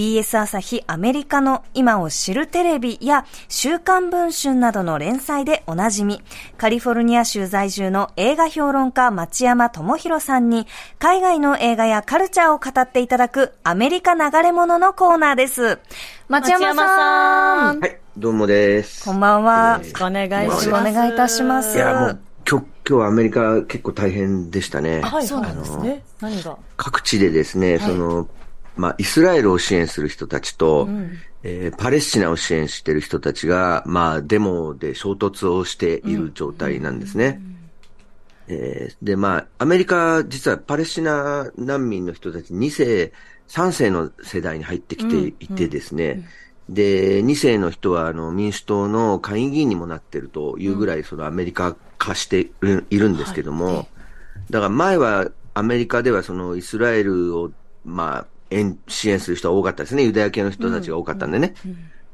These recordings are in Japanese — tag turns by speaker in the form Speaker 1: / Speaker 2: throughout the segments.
Speaker 1: BS 朝日アメリカの今を知るテレビや週刊文春などの連載でおなじみ、カリフォルニア州在住の映画評論家町山智博さんに、海外の映画やカルチャーを語っていただくアメリカ流れ物のコーナーです。町山さん。
Speaker 2: はい、どうもです。
Speaker 1: こんばんは。
Speaker 3: よろしくお願いします。
Speaker 1: お願いいたします。
Speaker 2: いや、もう、今日、今日はアメリカ結構大変でしたね。
Speaker 3: はい、そうなんですね。何が？
Speaker 2: 各地でですね、その、まあ、イスラエルを支援する人たちと、うん、えー、パレスチナを支援している人たちが、まあ、デモで衝突をしている状態なんですね。えー、で、まあ、アメリカ、実はパレスチナ難民の人たち2世、3世の世代に入ってきていてですね、で、2世の人はあの民主党の下院議員にもなってるというぐらい、そのアメリカ化しているんですけども、はい、だから前はアメリカではそのイスラエルを、まあ、支援する人は多かったですね。ユダヤ系の人たちが多かったんでね。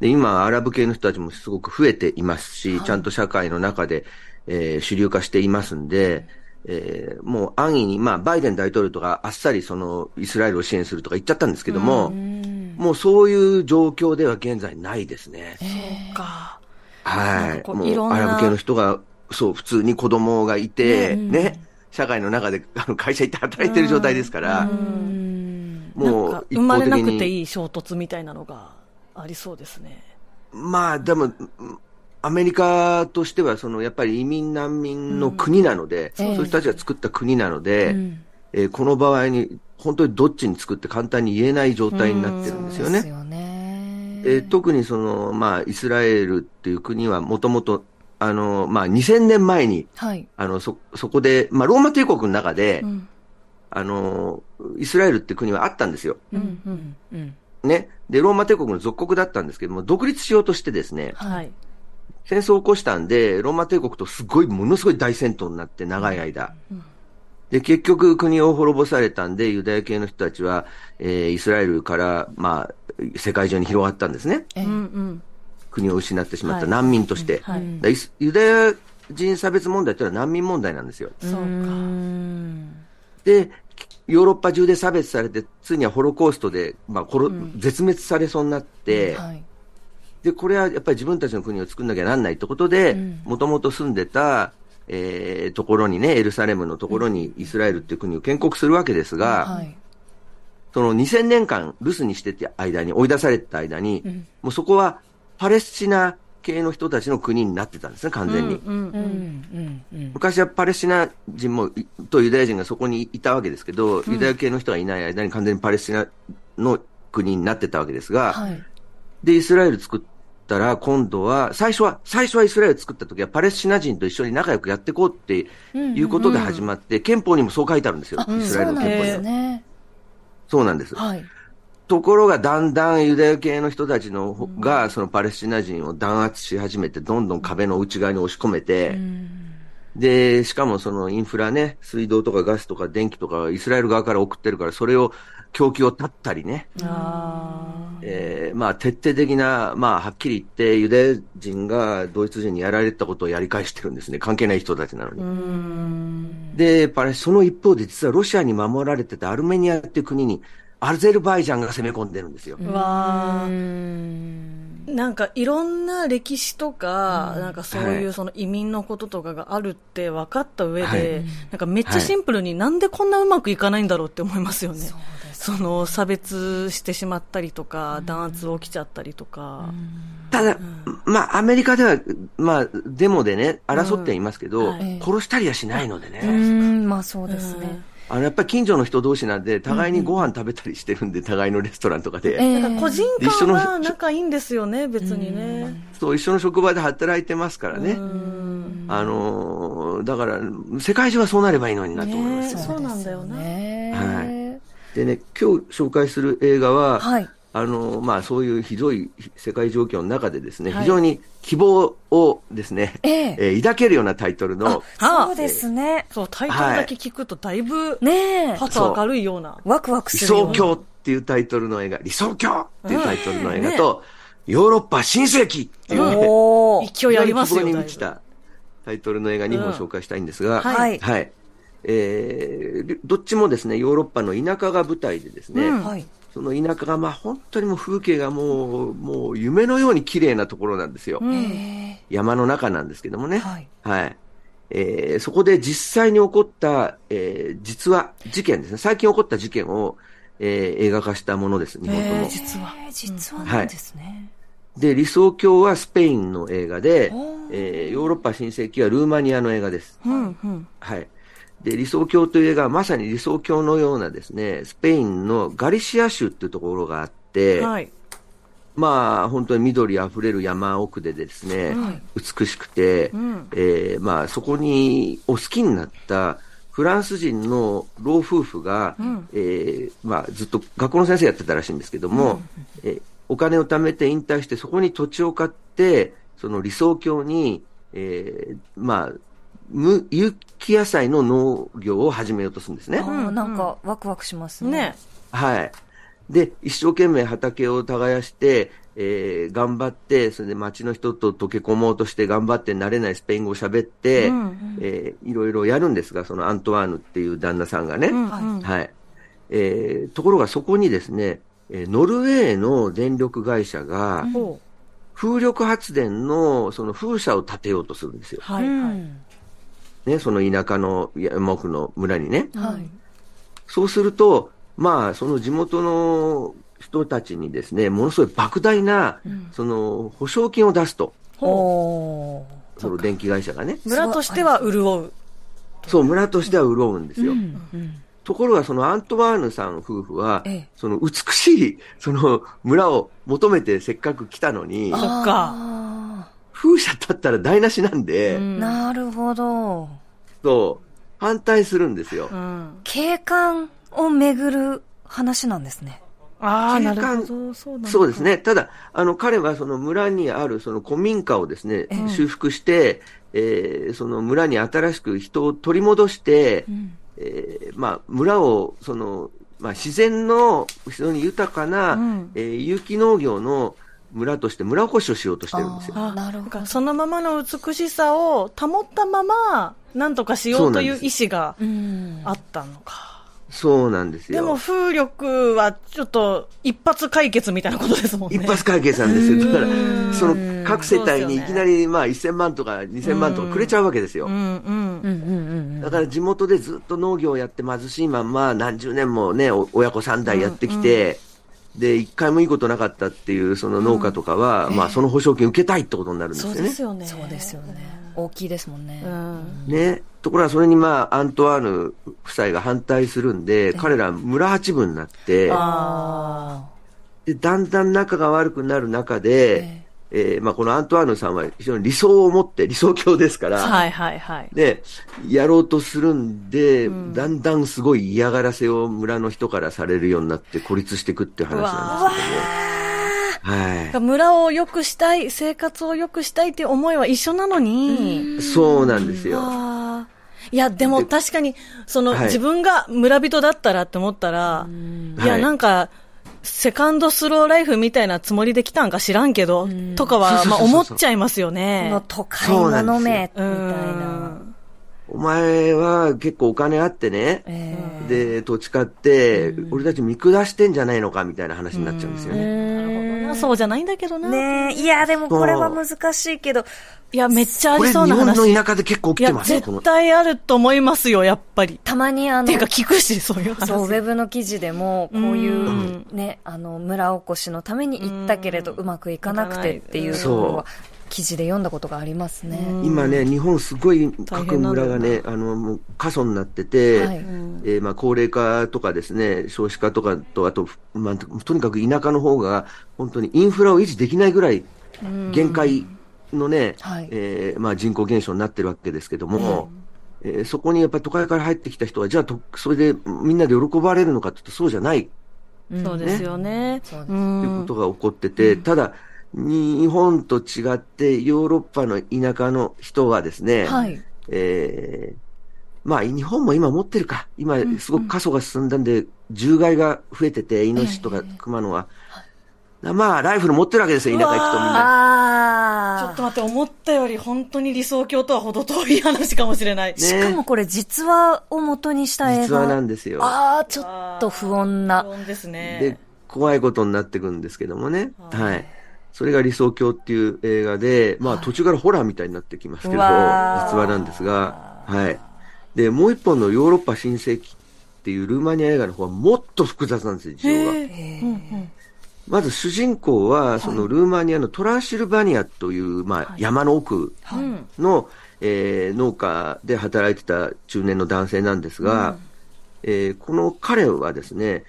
Speaker 2: で、今、アラブ系の人たちもすごく増えていますし、ちゃんと社会の中で、えー、主流化していますんで、えー、もう安易に、まあ、バイデン大統領とかあっさりそのイスラエルを支援するとか言っちゃったんですけども、もうそういう状況では現在ないですね。
Speaker 3: そうか。
Speaker 2: はい。もうアラブ系の人が、そう、普通に子供がいて、ね、社会の中であの会社行って働いてる状態ですから、
Speaker 3: もう生まれなくていい衝突みたいなのがありそうですね。
Speaker 2: まあ、でも、アメリカとしては、そのやっぱり移民難民の国なので、うん、そういう人たちが作った国なので、えー、この場合に本当にどっちに作って簡単に言えない状態になってるんですよね。うん、ねえー、特にその、まあ、イスラエルっていう国はもともと、あの、まあ、2000年前に、はい、あの、そ、そこで、まあ、ローマ帝国の中で、うん、あの、イスラエルって国はあったんですよ。うんうんうん、ね。で、ローマ帝国の属国だったんですけども、独立しようとしてですね、はい、戦争を起こしたんで、ローマ帝国とすごい、ものすごい大戦闘になって、長い間。うんで、結局国を滅ぼされたんで、ユダヤ系の人たちは、えー、イスラエルから、まあ、世界中に広がったんですね。うんうん、国を失ってしまった難民として。はいはい、ユダヤ人差別問題というのは難民問題なんですよ。そうか。で、ヨーロッパ中で差別されて、ついにはホロコーストで、まあ、うん、絶滅されそうになって、はい、で、これはやっぱり自分たちの国を作んなきゃなんないってことで、もともと住んでた、えー、ところにね、エルサレムのところにイスラエルっていう国を建国するわけですが、はい、その2000年間留守にしてた間に、追い出された間に、うん、もうそこはパレスチナ系の人たちの国になってたんですね、完全に。昔はパレスチナ人もとユダヤ人がそこにいたわけですけど、ユダヤ系の人がいない間に完全にパレスチナの国になってたわけですが、はい、で、イスラエル作ったら、今度は、最初は、最初はイスラエル作った時はパレスチナ人と一緒に仲良くやっていこうっていうことで始まって、憲法にもそう書いてあるんですよ、イスラエルの憲法には。ね、そうなんです。はいところがだんだんユダヤ系の人たちのが、そのパレスチナ人を弾圧し始めて、どんどん壁の内側に押し込めて、で、しかもそのインフラね、水道とかガスとか電気とかイスラエル側から送ってるから、それを供給を断ったりね。えー、まあ徹底的な、まあはっきり言ってユダヤ人がドイツ人にやられたことをやり返してるんですね。関係ない人たちなのに。で、パレその一方で実はロシアに守られてたアルメニアっていう国にアルゼルバイジャンが攻め込んでるんですよ。わ
Speaker 3: なんかいろんな歴史とか、うん、なんかそういうその移民のこととかがあるって分かった上で、はい、なんかめっちゃシンプルになんでこんなうまくいかないんだろうって思いますよね。はい、その差別してしまったりとか、弾圧起きちゃったりとか。
Speaker 2: ただ、まあ、アメリカでは、まあ、デモでね、争っていますけど、はい、殺したりはしないのでね。
Speaker 1: まあそうですね。
Speaker 2: あの、やっぱり近所の人同士なんで、互いにご飯食べたりしてるんで、互いのレストランとかで。
Speaker 3: えー、個人間は仲いいんですよね、別にね。
Speaker 2: そう、一緒の職場で働いてますからね。あの、だから、世界中はそうなればいいのになと思います、
Speaker 3: ね。そうなんだよね。
Speaker 2: はい。でね、今日紹介する映画は、はい、あの、まあ、そういうひどい世界状況の中でですね、はい、非常に希望をですね、ええ。えー、抱けるようなタイトルの。
Speaker 1: そうですね、
Speaker 3: そう、タイトルだけ聞くとだいぶ、ねパッ明るいような。
Speaker 1: ワクワクす
Speaker 2: る理想郷っていうタイトルの映画、理想郷っていうタイトルの映画と、ね、ヨーロッパ新世紀っていうね、
Speaker 3: うん、勢いありますよ
Speaker 2: に満ちたタイトルの映画2本紹介したいんですが、うん、はい。はい。えー、どっちもですね、ヨーロッパの田舎が舞台でですね、うん、はいその田舎が、まあ、本当にもう風景がもう、もう夢のように綺麗なところなんですよ。山の中なんですけどもね。はい。はい。えー、そこで実際に起こった、えー、実話、事件ですね。最近起こった事件を、えー、映画化したものです、日本とも。
Speaker 1: 実話。実話なんですね。
Speaker 2: はい、で、理想郷はスペインの映画で、えー、ヨーロッパ新世紀はルーマニアの映画です。うんうん、はい。で、理想郷という映画はまさに理想郷のようなですね、スペインのガリシア州っていうところがあって、はい、まあ、本当に緑あふれる山奥でですね、はい、美しくて、うん、えー、まあ、そこにお好きになったフランス人の老夫婦が、うん、えー、まあ、ずっと学校の先生やってたらしいんですけども、うん、えー、お金を貯めて引退して、そこに土地を買って、その理想郷に、えー、まあ、無有機野菜の農業を始めようとするんですね。
Speaker 1: うん、なんかワクワクしますね。ね
Speaker 2: はい。で、一生懸命畑を耕して、えー、頑張って、それで町の人と溶け込もうとして頑張って慣れないスペイン語を喋って、うんうん、えー、いろいろやるんですが、そのアントワーヌっていう旦那さんがね。うんうん、はい。えー、ところがそこにですね、ノルウェーの電力会社が、風力発電のその風車を建てようとするんですよ。はい、はい。ね、その田舎の山奥の村にね。はい。そうすると、まあ、その地元の人たちにですね、ものすごい莫大な、うん、その、保証金を出すと。その電気会社がね。
Speaker 3: 村としては潤う。
Speaker 2: そう、村としては潤うんですよ。うんうんところが、そのアントワーヌさん夫婦は、ええ、その美しい、その村を求めてせっかく来たのに、そっか。風車だったら台無しなんで、うん、
Speaker 1: なるほど。
Speaker 2: そう、反対するんですよ。う
Speaker 1: ん、景観をめぐる話なんですね。
Speaker 3: ああ、なるほど。
Speaker 2: そうですね。ただ、あの、彼はその村にあるその古民家をですね、うん、修復して、えー、その村に新しく人を取り戻して、うん、えー、まあ、村を、その、まあ、自然の非常に豊かな、うん、えー、有機農業の村として村おこしをしようとしてるんですよ。
Speaker 3: なるほど。そのままの美しさを保ったまま、なんとかしようという意思があったのか。
Speaker 2: そうなんですよ。
Speaker 3: でも風力はちょっと一発解決みたいなことですもんね。
Speaker 2: 一発解決なんですよ。だから、その各世帯にいきなりまあ1000万とか2000万とかくれちゃうわけですよ。だから地元でずっと農業をやって貧しいまんま何十年もね、親子3代やってきて、で、一回もいいことなかったっていうその農家とかは、まあその保証金受けたいってことになるんですよね。そうですよね。
Speaker 1: そうですよね。大きいですもんね。
Speaker 2: ね。ところがそれにまあ、アントワーヌ夫妻が反対するんで、彼ら村八分になって、で、だんだん仲が悪くなる中で、えー、まあ、このアントワーヌさんは非常に理想を持って、理想郷ですから、はいはいはい。で、やろうとするんで、うん、だんだんすごい嫌がらせを村の人からされるようになって孤立していくっていう話なんですけども。
Speaker 3: はい、村を良くしたい、生活を良くしたいっていう思いは一緒なのに。
Speaker 2: そうなんですよ。
Speaker 3: いや、でも確かに、その、はい、自分が村人だったらって思ったら、いや、なんか、セカンドスローライフみたいなつもりで来たんか知らんけど、とかは、まあ思っちゃいますよね。
Speaker 1: この都会の飲め、みたいな。
Speaker 2: お前は結構お金あってね、えー、で、土地買って、俺たち見下してんじゃないのかみたいな話になっちゃうんですよね。
Speaker 3: なるほどな。そうじゃないんだけどな。
Speaker 1: ねいや、でもこれは難しいけど、
Speaker 3: いや、めっちゃありそうな話。
Speaker 2: 日本の田舎で結構起きてます
Speaker 3: 絶対あると思いますよ、やっぱり。
Speaker 1: たまにあの、
Speaker 3: ていうか聞くし、そういう話。
Speaker 1: そう、ウェブの記事でも、こういう、ね、あの、村おこしのために行ったけれど、うまくいかなくてっていうのは、記事で読んだことがありますね。
Speaker 2: 今ね、日本すごい各村がね、あの、もう過疎になってて、はい、えー、まあ高齢化とかですね、少子化とかと、あと、まあ、とにかく田舎の方が、本当にインフラを維持できないぐらい、限界のね、はい、えー、まあ人口減少になってるわけですけども、うん、えー、そこにやっぱり都会から入ってきた人は、じゃあと、それでみんなで喜ばれるのかというと、そうじゃない。
Speaker 3: そうですよね。
Speaker 2: ということが起こってて、ただ、日本と違ってヨーロッパの田舎の人はですね、はい、えー、まあ日本も今持ってるか。今すごく過疎が進んだんで、獣害が増えてて、イノシシとか熊のは。えー、まあ、ライフル持ってるわけですよ、田舎行くとみん
Speaker 3: な。ちょっと待って、思ったより本当に理想郷とは程遠い話かもしれない。ね、
Speaker 1: しかもこれ実話を元にした映画。
Speaker 2: 実話なんですよ。
Speaker 1: ああ、ちょっと不穏な。不
Speaker 3: 穏ですね。で
Speaker 2: 怖いことになっていくんですけどもね。はい。それが理想郷っていう映画で、まあ途中からホラーみたいになってきますけど、実話なんですが、はい。で、もう一本のヨーロッパ新世紀っていうルーマニア映画の方はもっと複雑なんですよ、事情が。まず主人公は、そのルーマニアのトランシルバニアという、まあ、山の奥の、えー、農家で働いてた中年の男性なんですが、えー、この彼はですね、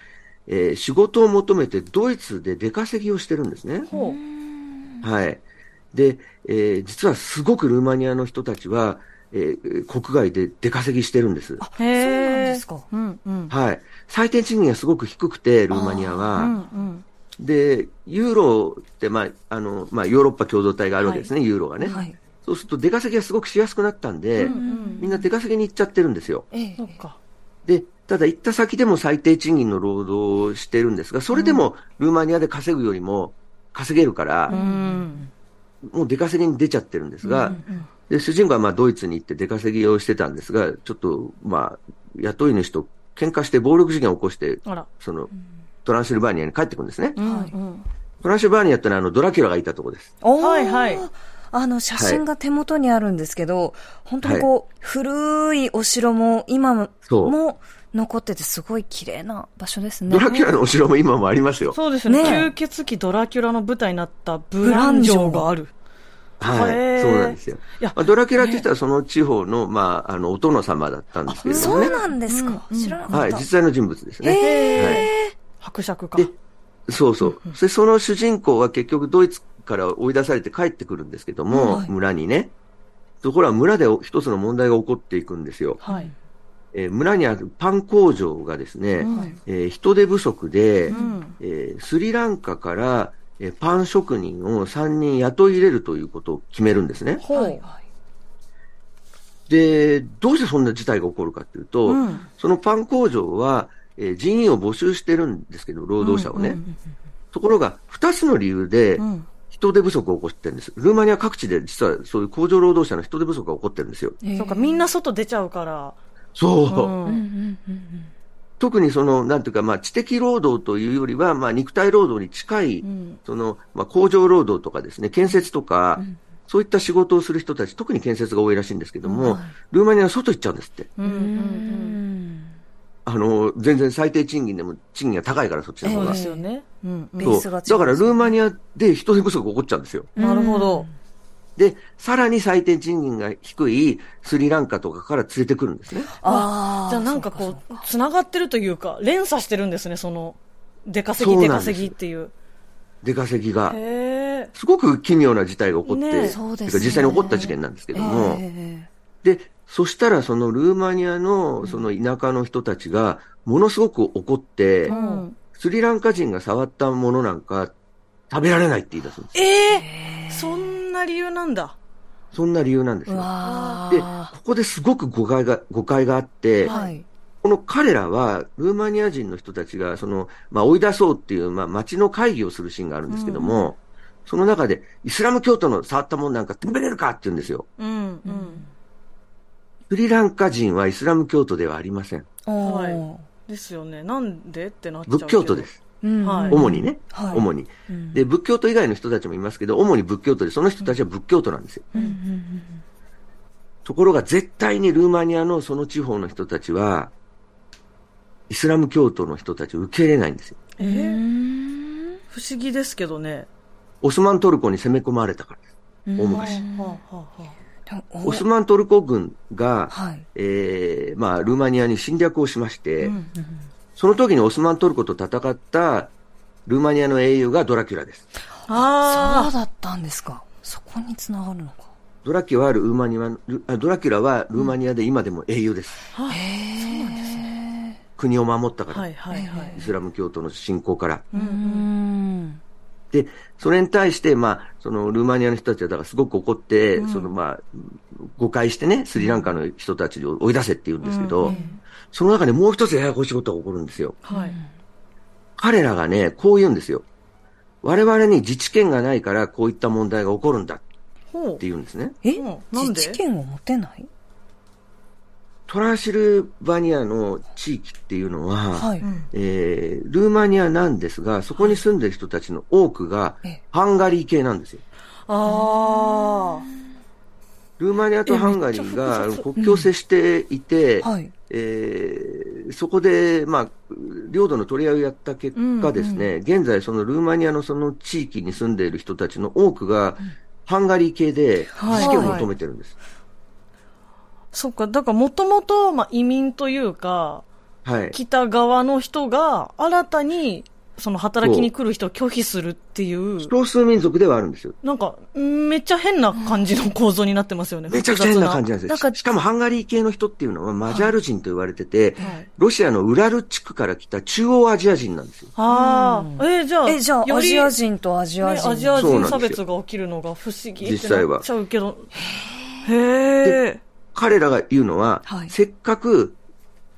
Speaker 2: えー、仕事を求めてドイツで出稼ぎをしてるんですね。はい。で、えー、実はすごくルーマニアの人たちは、えー、国外で出稼ぎしてるんです。
Speaker 1: あ、そうなんですか。うん
Speaker 2: うん、はい。最低賃金がすごく低くて、ルーマニアは。うんうんで、ユーロって、まあ、あの、まあ、ヨーロッパ共同体があるわけですね、はい、ユーロがね。はい、そうすると出稼ぎがすごくしやすくなったんで、うんうん、みんな出稼ぎに行っちゃってるんですよ。ええ、で、ただ行った先でも最低賃金の労働をしてるんですが、それでもルーマニアで稼ぐよりも稼げるから、うん、もう出稼ぎに出ちゃってるんですが、うんうん、で、主人公はまあドイツに行って出稼ぎをしてたんですが、ちょっと、まあ、雇い主と喧嘩して暴力事件を起こして、その、うん。トランシルバーニアに帰ってくるんですね。トランシルバーニアってのはあのドラキュラがいたとこです。
Speaker 1: はいはい。あの写真が手元にあるんですけど、はい、本当にこう、古いお城も今も残っててすごい綺麗な場所ですね。
Speaker 2: ドラキュラのお城も今もありますよ。
Speaker 3: そうですね。ね吸血鬼ドラキュラの舞台になったブラン城がある。
Speaker 2: はい、そうなんですよ。まあ、ドラキュラって言ったらその地方の、まあ、あの、お殿様だったんですけれども
Speaker 1: ね。そうなんですか、知らなかった。
Speaker 2: はい、実際の人物ですね。はい。
Speaker 3: 伯爵か。
Speaker 2: そうそう。で、その主人公は結局ドイツから追い出されて帰ってくるんですけども、はい、村にね。ところが村で一つの問題が起こっていくんですよ。はい。えー、村にあるパン工場がですね、はい、えー、人手不足で、うん、えー、スリランカから、えー、パン職人を3人雇い入れるということを決めるんですね。はい。で、どうしてそんな事態が起こるかというと、うん、そのパン工場は、えー、人員を募集してるんですけど、労働者をね。ところが、二つの理由で、人手不足を起こしてるんです。ルーマニア各地で実はそういう工場労働者の人手不足が起こってるんですよ。
Speaker 3: えー、そうか、みんな外出ちゃうから。
Speaker 2: そう。うん、特にその、なんていうか、まあ、知的労働というよりは、まあ、肉体労働に近い、うん、その、まあ、工場労働とかですね、建設とか、うん、そういった仕事をする人たち、特に建設が多いらしいんですけども、ルーマニアは外行っちゃうんですって。うんあの、全然最低賃金でも賃金が高いから、そっちの方が。そうですよね。うん。そう。だから、ルーマニアで人手不足が起こっちゃうんですよ。
Speaker 3: なるほど。
Speaker 2: で、さらに最低賃金が低いスリランカとかから連れてくるんですね。
Speaker 3: ああ。じゃあなんかこう、つながってるというか、連鎖してるんですね、その、出稼ぎ出稼ぎっていう。
Speaker 2: 出稼ぎが。すごく奇妙な事態が起こって、ね、そうですね、実際に起こった事件なんですけども、で、そしたらそのルーマニアのその田舎の人たちがものすごく怒って、うん、スリランカ人が触ったものなんか食べられないって言い出すんです。
Speaker 3: ええー、そんな理由なんだ。
Speaker 2: そんな理由なんですよ。で、ここですごく誤解が、誤解があって、はい、この彼らは、ルーマニア人の人たちが、その、まあ、追い出そうっていう、まあ、町の会議をするシーンがあるんですけども、うん、その中で、イスラム教徒の触ったものなんか食べれるかって言うんですよ。うん、うんスリランカ人はイスラム教徒ではありません。
Speaker 3: はい。ですよね。なんでってなっちゃ
Speaker 2: う仏教徒です。主にね、はい、主に、うん、で、仏教徒以外の人たちもいますけど、主に仏教徒で、その人たちは仏教徒なんですよ。うん、ところが、絶対にルーマニアのその地方の人たちは、イスラム教徒の人たちを受け入れないんですよ。え
Speaker 3: ー、不思議ですけどね。
Speaker 2: オスマントルコに攻め込まれたからです。大昔。オスマントルコ軍が、はい、えー、まあ、ルーマニアに侵略をしまして、うんうん、その時にオスマントルコと戦ったルーマニアの英雄がドラキュラです。
Speaker 1: ああ、そうだったんですか。そこにつながるのか。
Speaker 2: ドラキュラはルーマニア、ドラキュラはルーマニアで今でも英雄です。うん、へそうなんですね。国を守ったから、はいはいはい、イスラム教徒の侵攻から。うんで、それに対して、まあ、そのルーマニアの人たちはだからすごく怒って、うん、そのまあ、誤解してね、スリランカの人たちを追い出せって言うんですけど、うん、その中でもう一つややこしいことが起こるんですよ。はい。彼らがね、こう言うんですよ。我々に自治権がないからこういった問題が起こるんだって言うんですね。
Speaker 1: え？自治権を持てない？
Speaker 2: トランシルバニアの地域っていうのは、はい、えー、ルーマニアなんですが、そこに住んでる人たちの多くが、ハンガリー系なんですよ。ああ。ルーマニアとハンガリーが国境を接していて、うんはい、えー、そこで、まあ、領土の取り合いをやった結果ですね、うんうん、現在そのルーマニアのその地域に住んでいる人たちの多くが、ハンガリー系で自治権を求めてるんです。はいはい
Speaker 3: そっか、だからもともと、まあ、移民というか、はい、来た側の人が新たにその働きに来る人を拒否するっていう。
Speaker 2: 少数民族ではあるんですよ。
Speaker 3: なんか、めっちゃ変な感じの構造になってますよね。
Speaker 2: めちゃくちゃ変な感じなんですよ。しかもハンガリー系の人っていうのはマジャール人と言われてて、はいはい、ロシアのウラル地区から来た中央アジア人なんですよ。
Speaker 3: ああ、えー、じゃあ、
Speaker 1: え、じゃあ、アジア人とアジア人、
Speaker 3: ね、アジア人差別が起きるのが不思議
Speaker 2: 実際は。
Speaker 3: ちゃうけど。へえ。
Speaker 2: 彼らが言うのは、はい、せっかく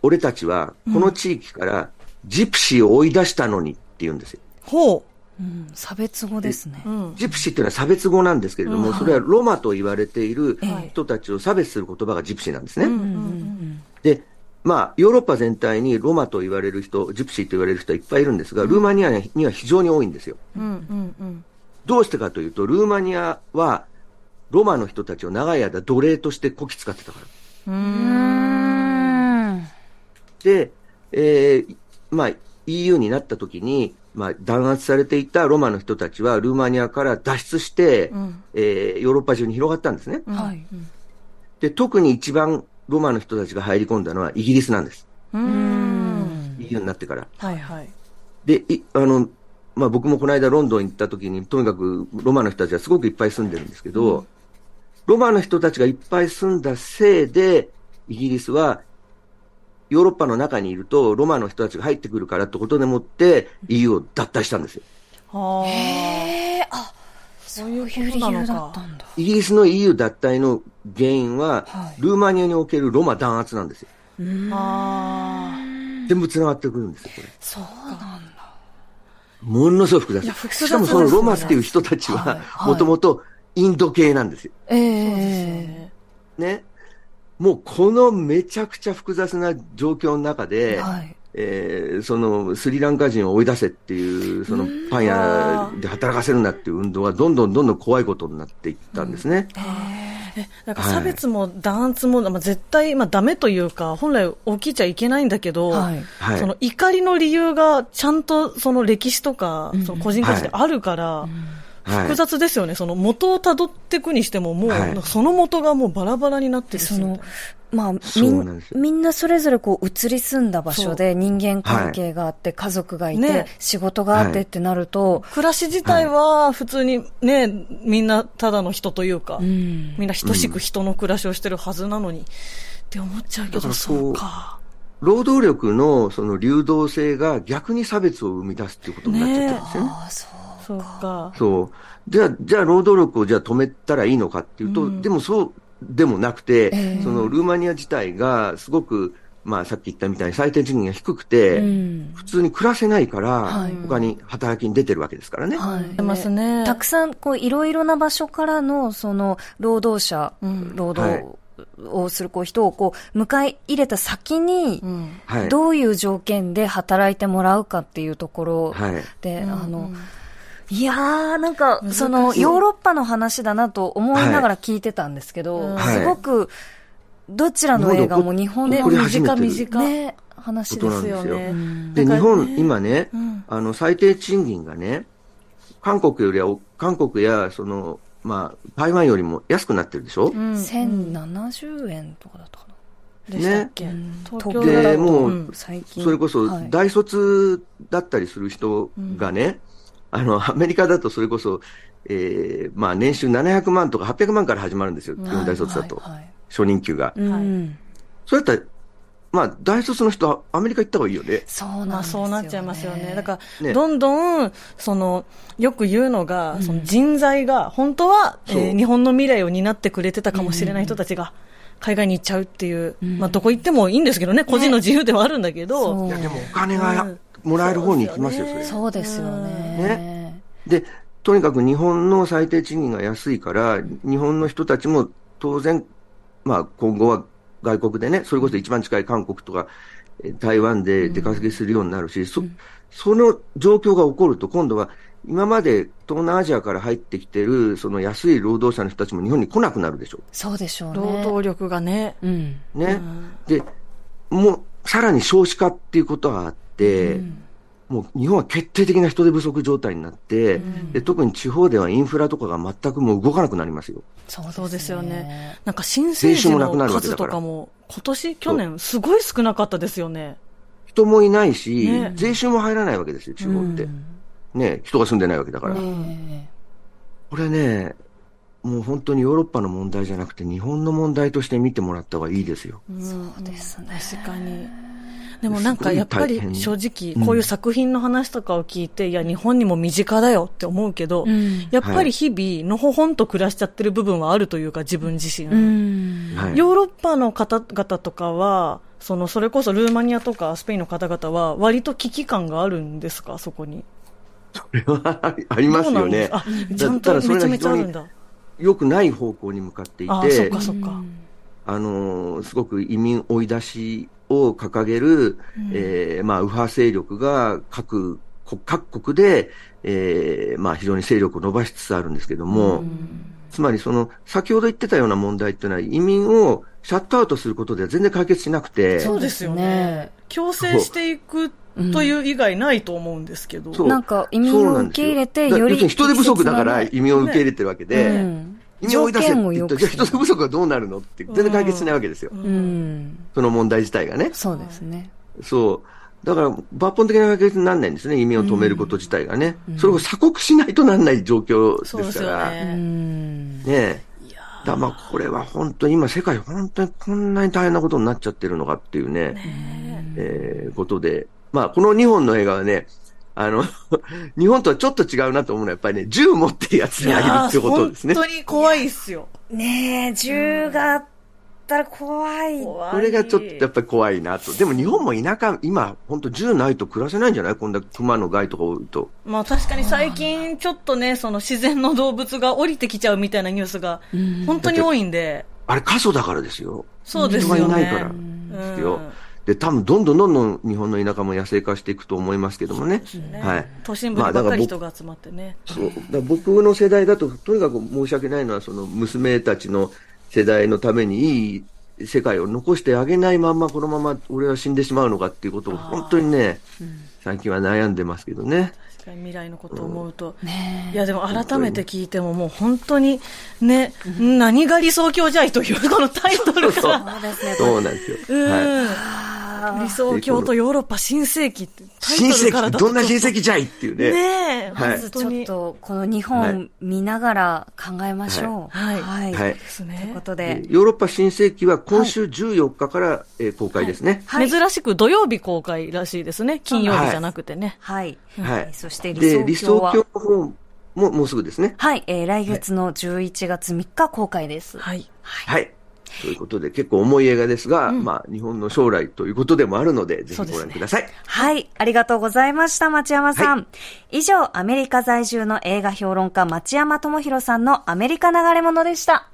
Speaker 2: 俺たちはこの地域からジプシーを追い出したのに言うんですよ。
Speaker 3: ほ
Speaker 1: う。うん、差別語ですね。
Speaker 2: ジプシーっていうのは差別語なんですけれども、うん、それはロマと言われている人たちを差別する言葉がジプシーなんですね。で、まあ、ヨーロッパ全体にロマと言われる人、ジプシーと言われる人はいっぱいいるんですが、ルーマニアには非常に多いんですよ。どうしてかというと、ルーマニアはロマの人たちを長い間奴隷としてこき使ってたから。で、えー、まあ、EU になった時に、まあ、弾圧されていたロマの人たちはルーマニアから脱出して、うん、えー、ヨーロッパ中に広がったんですね。はい、で、特に一番ロマの人たちが入り込んだのはイギリスなんです。うん。EU になってから。はいはい。で、いあの、まあ僕もこの間ロンドン行った時に、とにかくロマの人たちはすごくいっぱい住んでるんですけど、うん、ロマの人たちがいっぱい住んだせいで、イギリスはヨーロッパの中にいると、ロマの人たちが入ってくるからってことでもって、EU を脱退したんですよ。
Speaker 1: へあ、そういう理由だったんだ。
Speaker 2: イギリスの EU 脱退の原因は、はい、ルーマニアにおけるロマ弾圧なんですよ。全部繋がってくるんですよ、これ。
Speaker 1: そうなんだ。
Speaker 2: ものすごい複雑。複雑しかもそのロマっていう人たちは、もともとインド系なんですよ。ええー、ね。もうこのめちゃくちゃ複雑な状況の中で、はい、えー、そのスリランカ人を追い出せっていう、そのパン屋で働かせるなっていう運動がどんどんどんどん怖いことになっていったんですね。
Speaker 3: えなんか差別も弾圧も、まあ、絶対、まあ、ダメというか、本来起きちゃいけないんだけど、はい、その怒りの理由がちゃんとその歴史とか、その個人個人であるから、はい複雑ですよね、その元をたどっていくにしても、もう、はい、その元がもうバラバラになってる。その
Speaker 1: まあ、みみんなそれぞれこう移り住んだ場所で人間関係があって、家族がいて、ね、仕事があってってなると、
Speaker 3: 暮らし自体は普通にね、みんなただの人というか、うん、みんな等しく人の暮らしをしてるはずなのに、うん、って思っちゃうけど、そうか。
Speaker 2: 労働力のその流動性が逆に差別を生み出すっていうことになっちゃってるんですよね。ね
Speaker 3: そうか。
Speaker 2: そう。じゃあ、じゃあ労働力をじゃあ止めたらいいのかっていうと、うん、でもそうでもなくて、えー、そのルーマニア自体がすごく、まあさっき言ったみたいに最低賃金が低くて、うん、普通に暮らせないから、はい、他に働きに出てるわけですからね。はい、
Speaker 1: ますね。たくさん、こう、いろいろな場所からの、その、労働者、うん、労働、をするこう人をこう迎え入れた先に、どういう条件で働いてもらうかっていうところで、はい、あの、うんいやー、なんか、その、ヨーロッパの話だなと思いながら聞いてたんですけど、はい、すごく、どちらの映画も日本で
Speaker 3: 短短
Speaker 1: ね、話ですよね。
Speaker 2: で、日本、今ね、うん、あの、最低賃金がね、韓国よりは、韓国や、その、まあ、台湾よりも安くなってるでしょ、うん、
Speaker 1: 1070円とかだったか
Speaker 2: な。ね。東京で、もう、最近。それこそ、大卒だったりする人がね、あの、アメリカだとそれこそ、えー、まあ年収700万とか800万から始まるんですよ、はい、大卒だと。はいはい、初任給が。はい、それだったら、まあ、大卒の人はアメリカ行った方がいいよね。
Speaker 3: そうな、そうなっちゃいますよね。だから、ね、どんどん、その、よく言うのが、うん、その人材が、本当は、えー、日本の未来を担ってくれてたかもしれない人たちが、海外に行っちゃうっていう、うん、まあ、どこ行ってもいいんですけどね、個人の自由ではあるんだけど。
Speaker 2: ね、いや、でもお金が、もらえる方に行きますよ、それ。
Speaker 1: そうですよね。ね。
Speaker 2: で、とにかく日本の最低賃金が安いから、日本の人たちも当然、まあ今後は外国でね、それこそ一番近い韓国とか、台湾で出稼ぎするようになるし、うん、そ、その状況が起こると、今度は今まで東南アジアから入ってきてる、その安い労働者の人たちも日本に来なくなるでしょう。
Speaker 1: そうでしょうね。
Speaker 3: 労働力がね。
Speaker 2: うん。ね。で、もう、さらに少子化っていうことがあって、うん、もう日本は決定的な人手不足状態になって、うん、で特に地方ではインフラとかが全くもう動かなくなりますよ。
Speaker 3: そうですよね。なんか新生児の数とかも、今年、去年、すごい少なかったですよね。
Speaker 2: 人もいないし、ね、税収も入らないわけですよ、地方って。うんね、人が住んでないわけだから。これね、もう本当にヨーロッパの問題じゃなくて、日本の問題として見てもらった方がいいですよ。
Speaker 1: そうですね。
Speaker 3: 確かに。でもなんかやっぱり正直、こういう作品の話とかを聞いて、いや、日本にも身近だよって思うけど、やっぱり日々、のほほんと暮らしちゃってる部分はあるというか、自分自身。ヨーロッパの方々とかは、そのそれこそルーマニアとかスペインの方々は、割と危機感があるんですか、そこに。
Speaker 2: それはありますよね。
Speaker 3: あ、ちゃんとめちゃめちゃあるんだ。
Speaker 2: よくない方向に向かっていて、
Speaker 3: あ、そっかそっか。
Speaker 2: あの、すごく移民追い出しを掲げる、うん、えー、まあ、右派勢力が各各国で、えー、まあ、非常に勢力を伸ばしつつあるんですけども、うん、つまりその、先ほど言ってたような問題っていうのは、移民をシャットアウトすることでは全然解決しなくて。
Speaker 3: そうですよね。共生していくという以外ないと思うんですけど。
Speaker 1: なんか移民を受け入れて、より。
Speaker 2: 人手不足だから移民を受け入れてるわけで、ねを追い出せって言ったら、じゃあ人手不足はどうなるのって全然解決しないわけですよ。うん、その問題自体がね。
Speaker 1: そうですね。
Speaker 2: そう。だから、抜本的な解決にならないんですね、移民を止めること自体がね。うん、それを鎖国しないとならない状況ですから。ねねだまあこれは本当に今世界本当にこんなに大変なことになっちゃってるのかっていうね、ねえー、ことで、まあこの2本の映画はね、あの、日本とはちょっと違うなと思うのはやっぱりね、銃持ってるやつにあげるってことですね。
Speaker 3: 本当に怖いっすよ。
Speaker 1: ねえ、銃があったら怖い。
Speaker 2: これがちょっとやっぱり怖いなと。でも日本も田舎、今、本当銃ないと暮らせないんじゃない？こんな熊の害とか多いと。
Speaker 3: まあ確かに最近ちょっとね、その自然の動物が降りてきちゃうみたいなニュースが、本当に多いんで。
Speaker 2: あれ過疎だからですよ。
Speaker 3: そうですよね。
Speaker 2: 人がいないからですよ。で、多分どんどんどんどん日本の田舎も野生化していくと思いますけどもね。
Speaker 3: ねはい。都心部にばっかり人が集まってね。
Speaker 2: そう。だ僕の世代だと、とにかく申し訳ないのは、その娘たちの世代のためにいい世界を残してあげないまんま、このまま俺は死んでしまうのかっていうことを、本当にね、うん、最近は悩んでますけどね。
Speaker 3: かに未来のことを思うと、うん、いやでも改めて聞いても、もう本当にね、うん、何が理想郷じゃいというこのタイトルが、
Speaker 2: そうなんですよ。
Speaker 3: はい理想郷とヨーロッパ新世紀って
Speaker 2: 新世紀どんな新世紀じゃいっていうね。
Speaker 3: ね
Speaker 1: まずちょっとこの日本見ながら考えましょ
Speaker 3: う。はい。
Speaker 2: はい。
Speaker 3: はい。
Speaker 1: ということで。
Speaker 2: ヨーロッパ新世紀は今週14日から、え公開ですね。
Speaker 3: はい。珍しく土曜日公開らしいですね。金曜日じゃなくてね。
Speaker 1: はい。はい。そして
Speaker 2: 理想郷は。理想郷ももうすぐですね。
Speaker 1: はい。えー、来月の11月3日公開です。
Speaker 3: はい。
Speaker 2: はいということで、結構重い映画ですが、うん、まあ、日本の将来ということでもあるので、ぜひご覧ください、ね。
Speaker 1: はい。ありがとうございました、町山さん。はい、以上、アメリカ在住の映画評論家、町山智博さんのアメリカ流れ物でした。